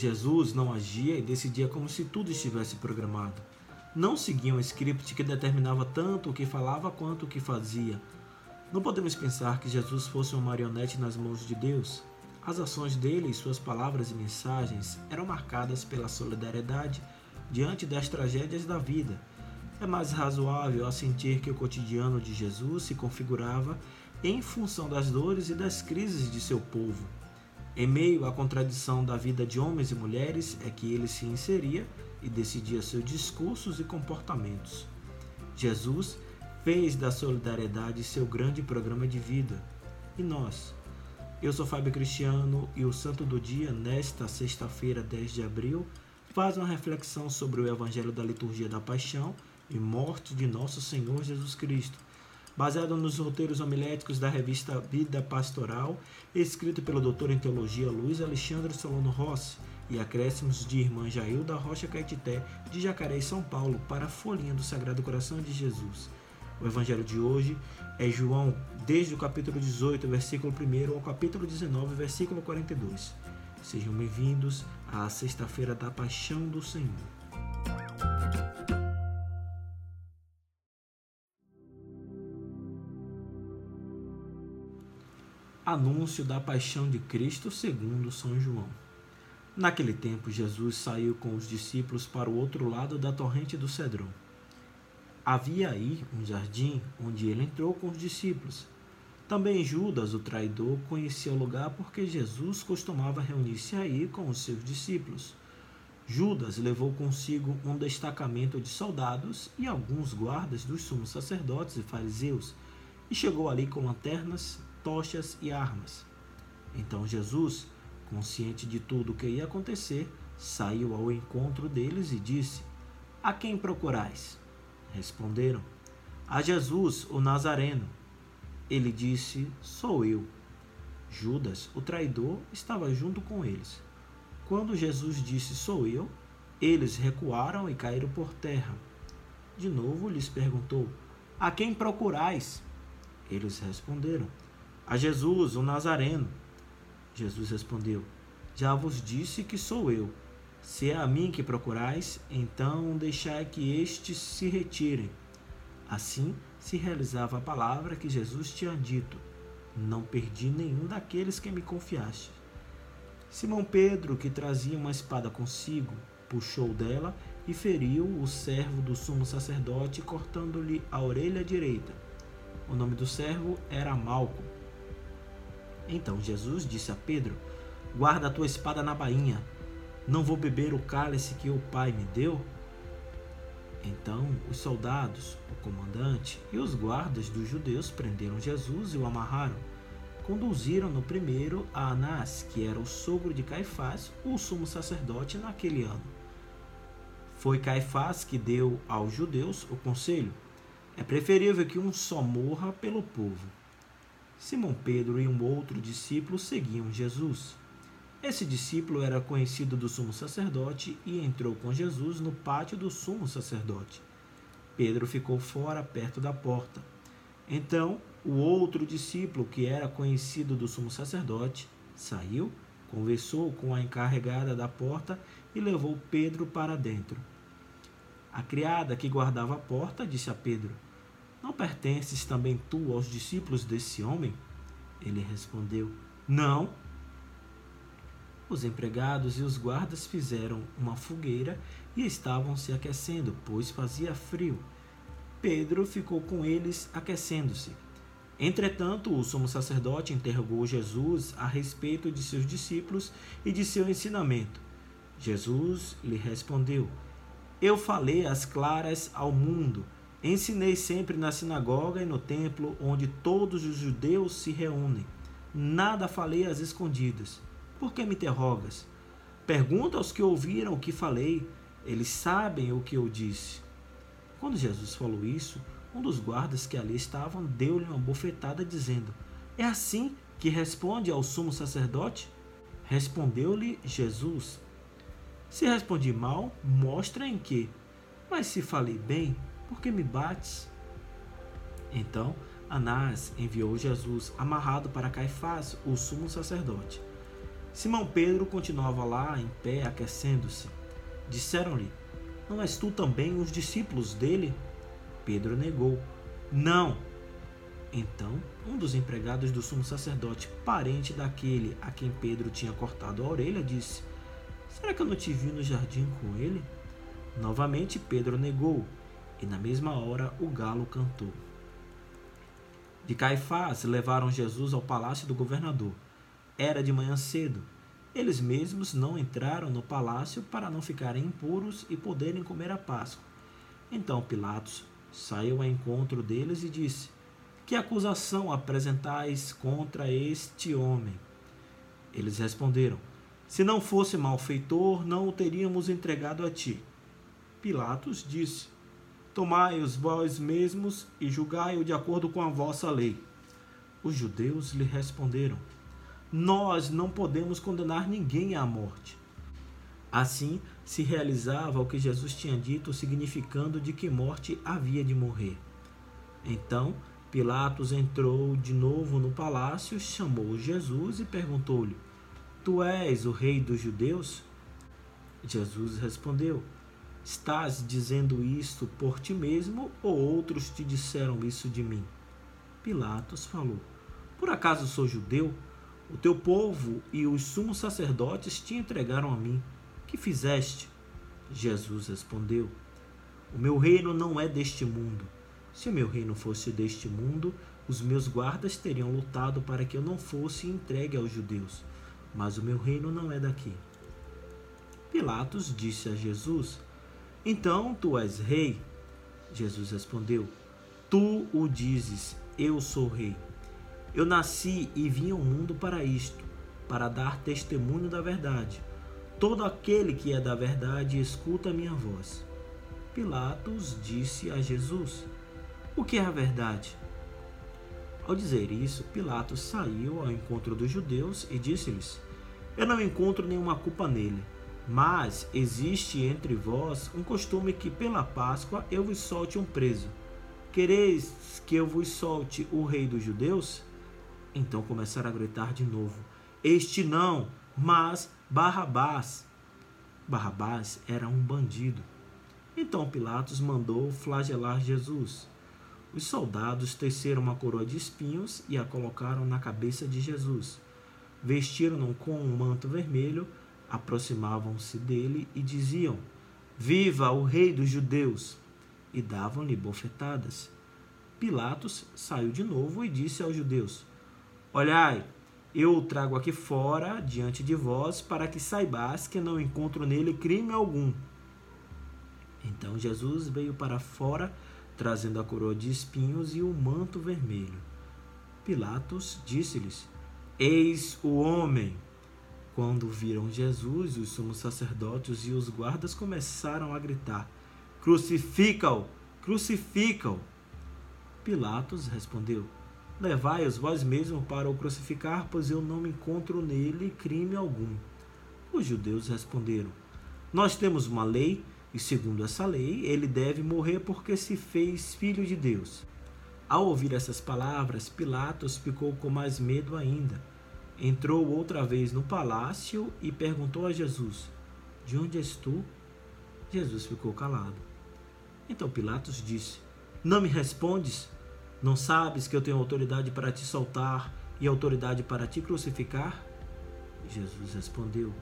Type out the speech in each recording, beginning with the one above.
Jesus não agia e decidia como se tudo estivesse programado. Não seguia um script que determinava tanto o que falava quanto o que fazia. Não podemos pensar que Jesus fosse uma marionete nas mãos de Deus. As ações dele e suas palavras e mensagens eram marcadas pela solidariedade diante das tragédias da vida. É mais razoável assentir que o cotidiano de Jesus se configurava em função das dores e das crises de seu povo. Em meio à contradição da vida de homens e mulheres é que ele se inseria e decidia seus discursos e comportamentos. Jesus fez da solidariedade seu grande programa de vida. E nós? Eu sou Fábio Cristiano e o Santo do Dia, nesta sexta-feira, 10 de abril, faz uma reflexão sobre o Evangelho da Liturgia da Paixão e Morte de Nosso Senhor Jesus Cristo baseado nos roteiros homiléticos da revista Vida Pastoral, escrito pelo doutor em teologia Luiz Alexandre Solano Rossi, e acréscimos de irmã Jailda Rocha Caetité, de Jacareí, São Paulo, para a folhinha do Sagrado Coração de Jesus. O evangelho de hoje é João, desde o capítulo 18, versículo 1 ao capítulo 19, versículo 42. Sejam bem-vindos à Sexta-feira da Paixão do Senhor. Anúncio da paixão de Cristo segundo São João. Naquele tempo, Jesus saiu com os discípulos para o outro lado da torrente do Cedrão. Havia aí um jardim onde ele entrou com os discípulos. Também Judas, o traidor, conhecia o lugar porque Jesus costumava reunir-se aí com os seus discípulos. Judas levou consigo um destacamento de soldados e alguns guardas dos sumos sacerdotes e fariseus, e chegou ali com lanternas, tochas e armas. Então Jesus, consciente de tudo o que ia acontecer, saiu ao encontro deles e disse: A quem procurais? Responderam: A Jesus, o Nazareno. Ele disse: Sou eu. Judas, o traidor, estava junto com eles. Quando Jesus disse: Sou eu, eles recuaram e caíram por terra. De novo lhes perguntou: A quem procurais? Eles responderam: a Jesus, o Nazareno. Jesus respondeu: Já vos disse que sou eu. Se é a mim que procurais, então deixai que estes se retirem. Assim se realizava a palavra que Jesus tinha dito: Não perdi nenhum daqueles que me confiaste. Simão Pedro, que trazia uma espada consigo, puxou dela e feriu o servo do sumo sacerdote, cortando-lhe a orelha direita. O nome do servo era Malco. Então Jesus disse a Pedro: Guarda a tua espada na bainha. Não vou beber o cálice que o Pai me deu? Então os soldados, o comandante e os guardas dos judeus prenderam Jesus e o amarraram. Conduziram-no primeiro a Anás, que era o sogro de Caifás, o sumo sacerdote naquele ano. Foi Caifás que deu aos judeus o conselho: é preferível que um só morra pelo povo. Simão Pedro e um outro discípulo seguiam Jesus. Esse discípulo era conhecido do sumo sacerdote e entrou com Jesus no pátio do sumo sacerdote. Pedro ficou fora, perto da porta. Então, o outro discípulo, que era conhecido do sumo sacerdote, saiu, conversou com a encarregada da porta e levou Pedro para dentro. A criada que guardava a porta disse a Pedro: não pertences também tu aos discípulos desse homem? Ele respondeu: Não. Os empregados e os guardas fizeram uma fogueira e estavam se aquecendo, pois fazia frio. Pedro ficou com eles aquecendo-se. Entretanto, o sumo sacerdote interrogou Jesus a respeito de seus discípulos e de seu ensinamento. Jesus lhe respondeu: Eu falei as claras ao mundo Ensinei sempre na sinagoga e no templo, onde todos os judeus se reúnem. Nada falei às escondidas. Por que me interrogas? Pergunta aos que ouviram o que falei, eles sabem o que eu disse. Quando Jesus falou isso, um dos guardas que ali estavam deu-lhe uma bofetada, dizendo: É assim que responde ao sumo sacerdote? Respondeu-lhe Jesus: Se respondi mal, mostra em que. Mas se falei bem, por que me bates? Então Anás enviou Jesus amarrado para Caifás, o sumo sacerdote. Simão Pedro continuava lá em pé, aquecendo-se. Disseram-lhe: Não és tu também os discípulos dele? Pedro negou: Não. Então, um dos empregados do sumo sacerdote, parente daquele a quem Pedro tinha cortado a orelha, disse: Será que eu não te vi no jardim com ele? Novamente Pedro negou, e na mesma hora o galo cantou. De Caifás levaram Jesus ao palácio do governador. Era de manhã cedo. Eles mesmos não entraram no palácio para não ficarem impuros e poderem comer a Páscoa. Então Pilatos saiu ao encontro deles e disse: Que acusação apresentais contra este homem? Eles responderam: Se não fosse malfeitor, não o teríamos entregado a ti. Pilatos disse: Tomai-os vós mesmos e julgai-o de acordo com a vossa lei. Os judeus lhe responderam: Nós não podemos condenar ninguém à morte. Assim se realizava o que Jesus tinha dito, significando de que morte havia de morrer. Então Pilatos entrou de novo no palácio, chamou Jesus e perguntou-lhe: Tu és o rei dos judeus? Jesus respondeu: Estás dizendo isto por ti mesmo ou outros te disseram isso de mim? Pilatos falou: Por acaso sou judeu? O teu povo e os sumos sacerdotes te entregaram a mim. Que fizeste? Jesus respondeu: O meu reino não é deste mundo. Se o meu reino fosse deste mundo, os meus guardas teriam lutado para que eu não fosse entregue aos judeus. Mas o meu reino não é daqui. Pilatos disse a Jesus: então tu és rei? Jesus respondeu: Tu o dizes, eu sou rei. Eu nasci e vim ao mundo para isto, para dar testemunho da verdade. Todo aquele que é da verdade escuta a minha voz. Pilatos disse a Jesus: O que é a verdade? Ao dizer isso, Pilatos saiu ao encontro dos judeus e disse-lhes: Eu não encontro nenhuma culpa nele mas existe entre vós um costume que pela Páscoa eu vos solte um preso. Quereis que eu vos solte o rei dos judeus? Então começaram a gritar de novo: Este não, mas Barrabás. Barrabás era um bandido. Então Pilatos mandou flagelar Jesus. Os soldados teceram uma coroa de espinhos e a colocaram na cabeça de Jesus. Vestiram-no com um manto vermelho aproximavam-se dele e diziam: Viva o rei dos judeus! E davam-lhe bofetadas. Pilatos saiu de novo e disse aos judeus: Olhai, eu o trago aqui fora, diante de vós, para que saibais que não encontro nele crime algum. Então Jesus veio para fora, trazendo a coroa de espinhos e o manto vermelho. Pilatos disse-lhes: Eis o homem. Quando viram Jesus, os sumos sacerdotes e os guardas começaram a gritar: Crucifica-o! Crucifica-o! Pilatos respondeu: Levai-os vós mesmos para o crucificar, pois eu não encontro nele crime algum. Os judeus responderam: Nós temos uma lei, e segundo essa lei, ele deve morrer porque se fez filho de Deus. Ao ouvir essas palavras, Pilatos ficou com mais medo ainda entrou outra vez no palácio e perguntou a Jesus: De onde és tu? Jesus ficou calado. Então Pilatos disse: Não me respondes? Não sabes que eu tenho autoridade para te soltar e autoridade para te crucificar? Jesus respondeu: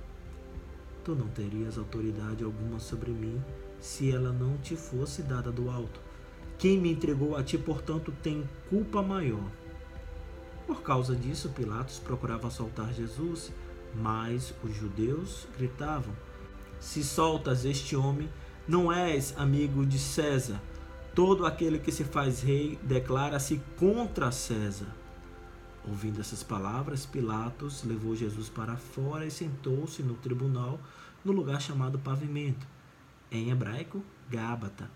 Tu não terias autoridade alguma sobre mim se ela não te fosse dada do alto. Quem me entregou a ti, portanto, tem culpa maior. Por causa disso, Pilatos procurava soltar Jesus, mas os judeus gritavam: Se soltas este homem, não és amigo de César. Todo aquele que se faz rei declara-se contra César. Ouvindo essas palavras, Pilatos levou Jesus para fora e sentou-se no tribunal, no lugar chamado Pavimento, em hebraico, Gábata.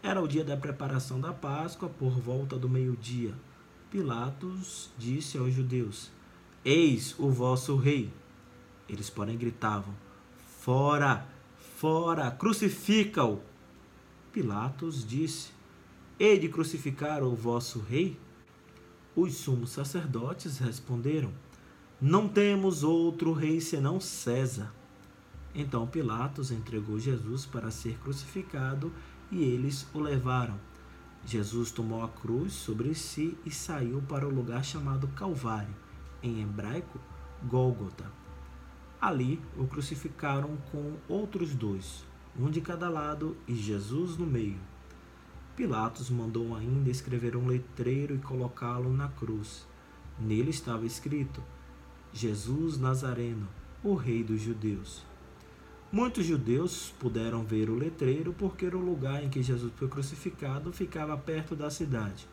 Era o dia da preparação da Páscoa, por volta do meio-dia. Pilatos disse aos judeus: Eis o vosso rei. Eles, porém, gritavam: Fora, fora, crucifica-o. Pilatos disse: Hei de crucificar o vosso rei? Os sumos sacerdotes responderam: Não temos outro rei senão César. Então Pilatos entregou Jesus para ser crucificado e eles o levaram. Jesus tomou a cruz sobre si e saiu para o lugar chamado Calvário, em hebraico, Gólgota. Ali o crucificaram com outros dois, um de cada lado e Jesus no meio. Pilatos mandou ainda escrever um letreiro e colocá-lo na cruz. Nele estava escrito: Jesus Nazareno, o Rei dos Judeus. Muitos judeus puderam ver o letreiro porque o lugar em que Jesus foi crucificado ficava perto da cidade.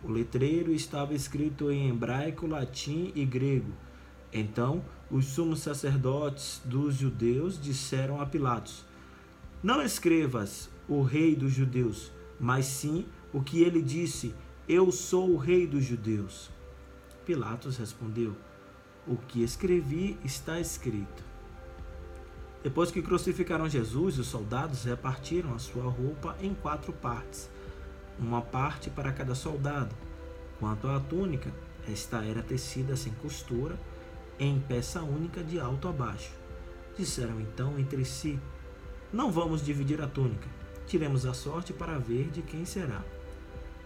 O letreiro estava escrito em hebraico, latim e grego. Então, os sumos sacerdotes dos judeus disseram a Pilatos: Não escrevas o rei dos judeus, mas sim o que ele disse: Eu sou o rei dos judeus. Pilatos respondeu: O que escrevi está escrito. Depois que crucificaram Jesus, os soldados repartiram a sua roupa em quatro partes, uma parte para cada soldado. Quanto à túnica, esta era tecida sem costura, em peça única de alto a baixo. Disseram então entre si: Não vamos dividir a túnica, tiremos a sorte para ver de quem será.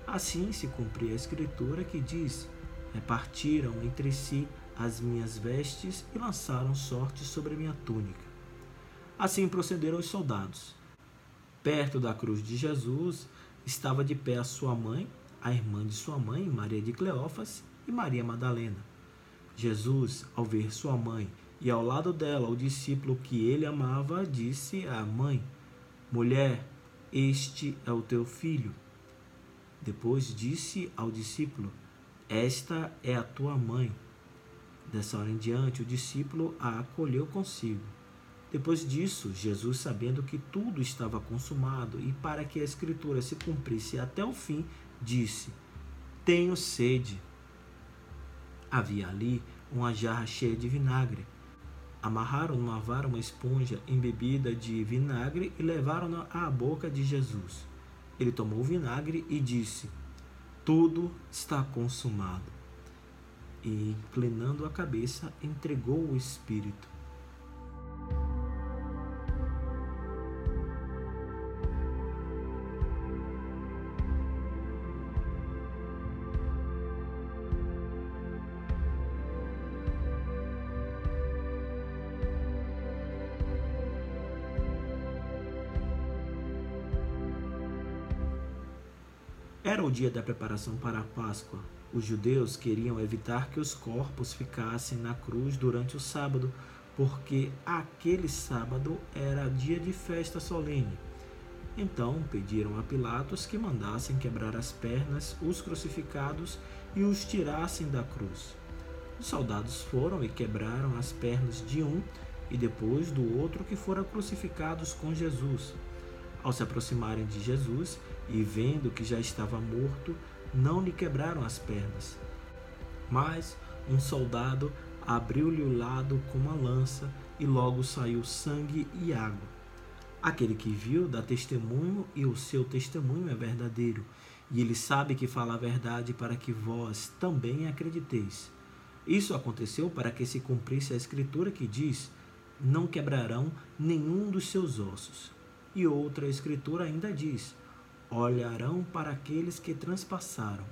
Assim se cumpria a escritura que diz: Repartiram entre si as minhas vestes e lançaram sorte sobre minha túnica. Assim procederam os soldados. Perto da cruz de Jesus estava de pé a sua mãe, a irmã de sua mãe, Maria de Cleófas, e Maria Madalena. Jesus, ao ver sua mãe e ao lado dela o discípulo que ele amava, disse à mãe: Mulher, este é o teu filho. Depois disse ao discípulo: Esta é a tua mãe. Dessa hora em diante, o discípulo a acolheu consigo. Depois disso, Jesus, sabendo que tudo estava consumado e para que a Escritura se cumprisse até o fim, disse: Tenho sede. Havia ali uma jarra cheia de vinagre. Amarraram numa vara uma esponja embebida de vinagre e levaram-na à boca de Jesus. Ele tomou o vinagre e disse: Tudo está consumado. E, inclinando a cabeça, entregou o Espírito. Era o dia da preparação para a Páscoa. Os judeus queriam evitar que os corpos ficassem na cruz durante o sábado, porque aquele sábado era dia de festa solene. Então pediram a Pilatos que mandassem quebrar as pernas os crucificados e os tirassem da cruz. Os soldados foram e quebraram as pernas de um e depois do outro que foram crucificados com Jesus. Ao se aproximarem de Jesus e vendo que já estava morto, não lhe quebraram as pernas. Mas um soldado abriu-lhe o lado com uma lança e logo saiu sangue e água. Aquele que viu dá testemunho e o seu testemunho é verdadeiro, e ele sabe que fala a verdade para que vós também acrediteis. Isso aconteceu para que se cumprisse a escritura que diz: Não quebrarão nenhum dos seus ossos. E outra escritura ainda diz: olharão para aqueles que transpassaram.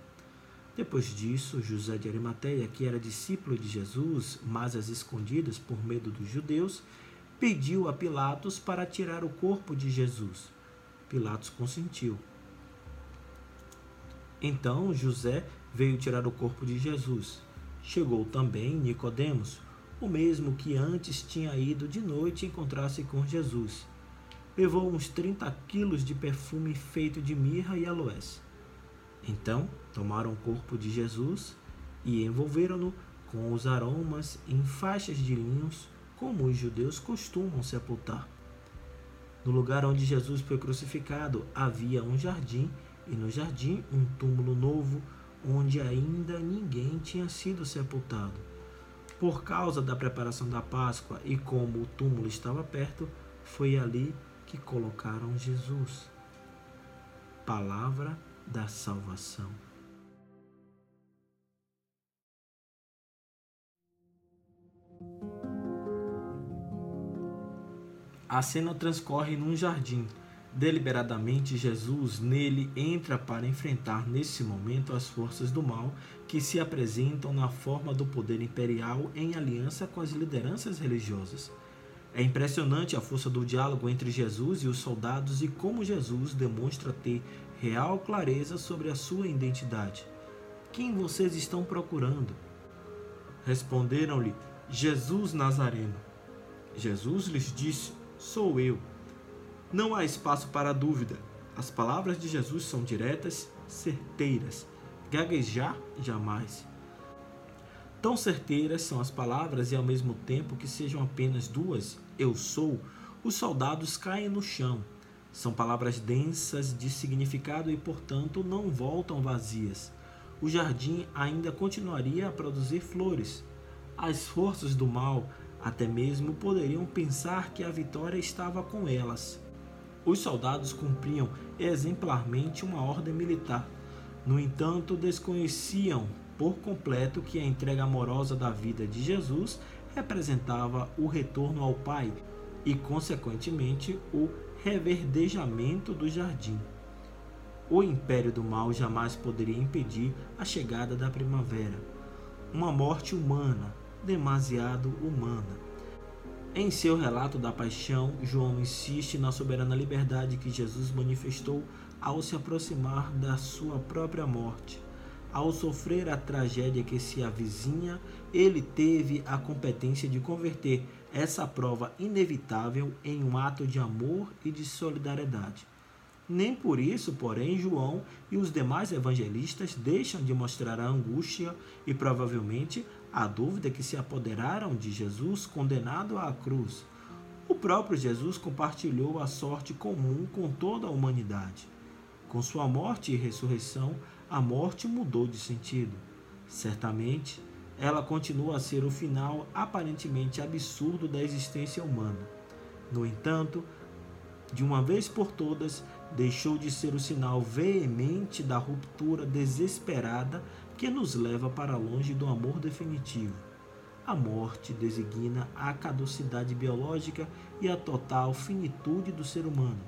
Depois disso, José de Arimateia, que era discípulo de Jesus, mas às escondidas por medo dos judeus, pediu a Pilatos para tirar o corpo de Jesus. Pilatos consentiu. Então José veio tirar o corpo de Jesus. Chegou também Nicodemos, o mesmo que antes tinha ido de noite encontrar-se com Jesus levou uns 30 quilos de perfume feito de mirra e aloés. Então tomaram o corpo de Jesus e envolveram-no com os aromas em faixas de linhos, como os judeus costumam sepultar. No lugar onde Jesus foi crucificado havia um jardim, e no jardim um túmulo novo, onde ainda ninguém tinha sido sepultado. Por causa da preparação da Páscoa e como o túmulo estava perto, foi ali que colocaram Jesus. Palavra da salvação. A cena transcorre num jardim. Deliberadamente, Jesus nele entra para enfrentar nesse momento as forças do mal que se apresentam na forma do poder imperial em aliança com as lideranças religiosas. É impressionante a força do diálogo entre Jesus e os soldados e como Jesus demonstra ter real clareza sobre a sua identidade. Quem vocês estão procurando? Responderam-lhe: Jesus Nazareno. Jesus lhes disse: Sou eu. Não há espaço para dúvida. As palavras de Jesus são diretas, certeiras. Gaguejar jamais. Tão certeiras são as palavras e ao mesmo tempo que sejam apenas duas, eu sou, os soldados caem no chão. São palavras densas de significado e, portanto, não voltam vazias. O jardim ainda continuaria a produzir flores. As forças do mal até mesmo poderiam pensar que a vitória estava com elas. Os soldados cumpriam exemplarmente uma ordem militar. No entanto, desconheciam por completo que a entrega amorosa da vida de Jesus representava o retorno ao Pai e, consequentemente, o reverdejamento do jardim. O império do mal jamais poderia impedir a chegada da primavera. Uma morte humana, demasiado humana. Em seu relato da paixão, João insiste na soberana liberdade que Jesus manifestou ao se aproximar da sua própria morte. Ao sofrer a tragédia que se avizinha, ele teve a competência de converter essa prova inevitável em um ato de amor e de solidariedade. Nem por isso, porém, João e os demais evangelistas deixam de mostrar a angústia e provavelmente a dúvida que se apoderaram de Jesus condenado à cruz. O próprio Jesus compartilhou a sorte comum com toda a humanidade. Com sua morte e ressurreição, a morte mudou de sentido. Certamente, ela continua a ser o final aparentemente absurdo da existência humana. No entanto, de uma vez por todas, deixou de ser o sinal veemente da ruptura desesperada que nos leva para longe do amor definitivo. A morte designa a caducidade biológica e a total finitude do ser humano.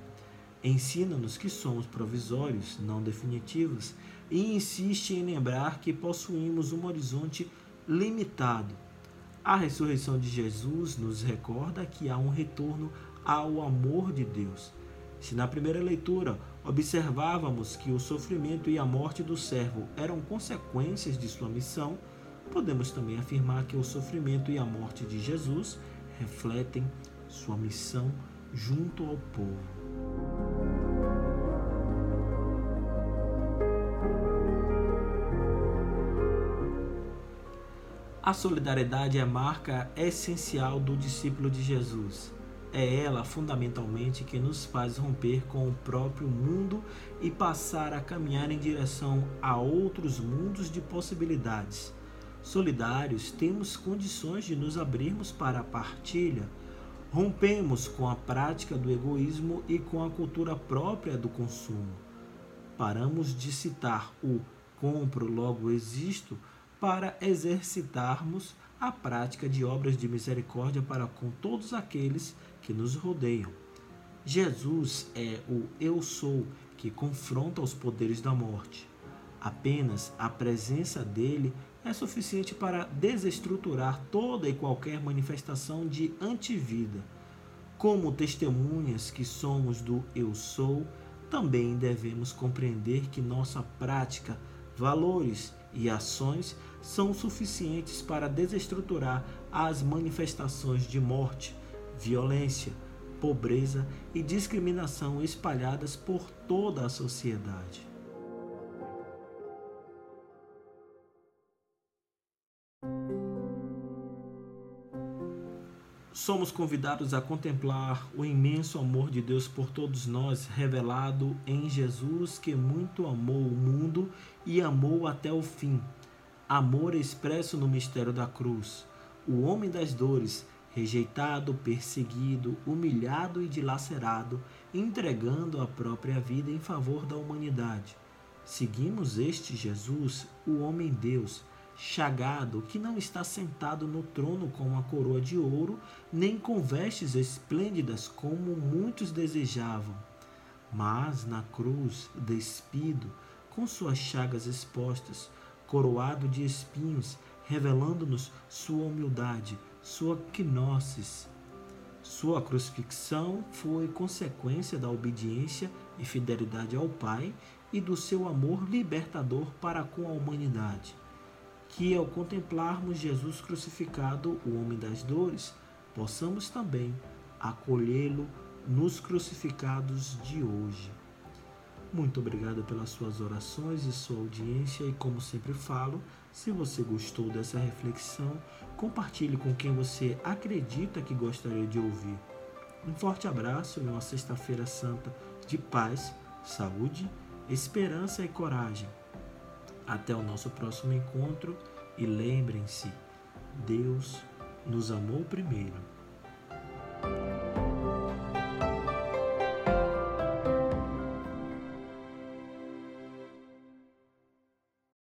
Ensina-nos que somos provisórios, não definitivos, e insiste em lembrar que possuímos um horizonte limitado. A ressurreição de Jesus nos recorda que há um retorno ao amor de Deus. Se na primeira leitura observávamos que o sofrimento e a morte do servo eram consequências de sua missão, podemos também afirmar que o sofrimento e a morte de Jesus refletem sua missão junto ao povo. A solidariedade é a marca essencial do discípulo de Jesus. É ela, fundamentalmente, que nos faz romper com o próprio mundo e passar a caminhar em direção a outros mundos de possibilidades. Solidários, temos condições de nos abrirmos para a partilha. Rompemos com a prática do egoísmo e com a cultura própria do consumo. Paramos de citar o compro, logo existo para exercitarmos a prática de obras de misericórdia para com todos aqueles que nos rodeiam. Jesus é o Eu Sou que confronta os poderes da morte. Apenas a presença dele é suficiente para desestruturar toda e qualquer manifestação de antivida. Como testemunhas que somos do Eu Sou, também devemos compreender que nossa prática, valores e ações são suficientes para desestruturar as manifestações de morte, violência, pobreza e discriminação espalhadas por toda a sociedade. Somos convidados a contemplar o imenso amor de Deus por todos nós, revelado em Jesus, que muito amou o mundo e amou até o fim. Amor expresso no mistério da cruz. O homem das dores, rejeitado, perseguido, humilhado e dilacerado, entregando a própria vida em favor da humanidade. Seguimos este Jesus, o homem-deus, chagado que não está sentado no trono com uma coroa de ouro, nem com vestes esplêndidas como muitos desejavam, mas na cruz, despido, com suas chagas expostas, coroado de espinhos, revelando-nos sua humildade, sua quinosis. Sua crucifixão foi consequência da obediência e fidelidade ao Pai e do seu amor libertador para com a humanidade. Que ao contemplarmos Jesus crucificado, o homem das dores, possamos também acolhê-lo nos crucificados de hoje. Muito obrigado pelas suas orações e sua audiência e como sempre falo, se você gostou dessa reflexão, compartilhe com quem você acredita que gostaria de ouvir. Um forte abraço e uma sexta-feira santa de paz, saúde, esperança e coragem. Até o nosso próximo encontro e lembrem-se, Deus nos amou primeiro.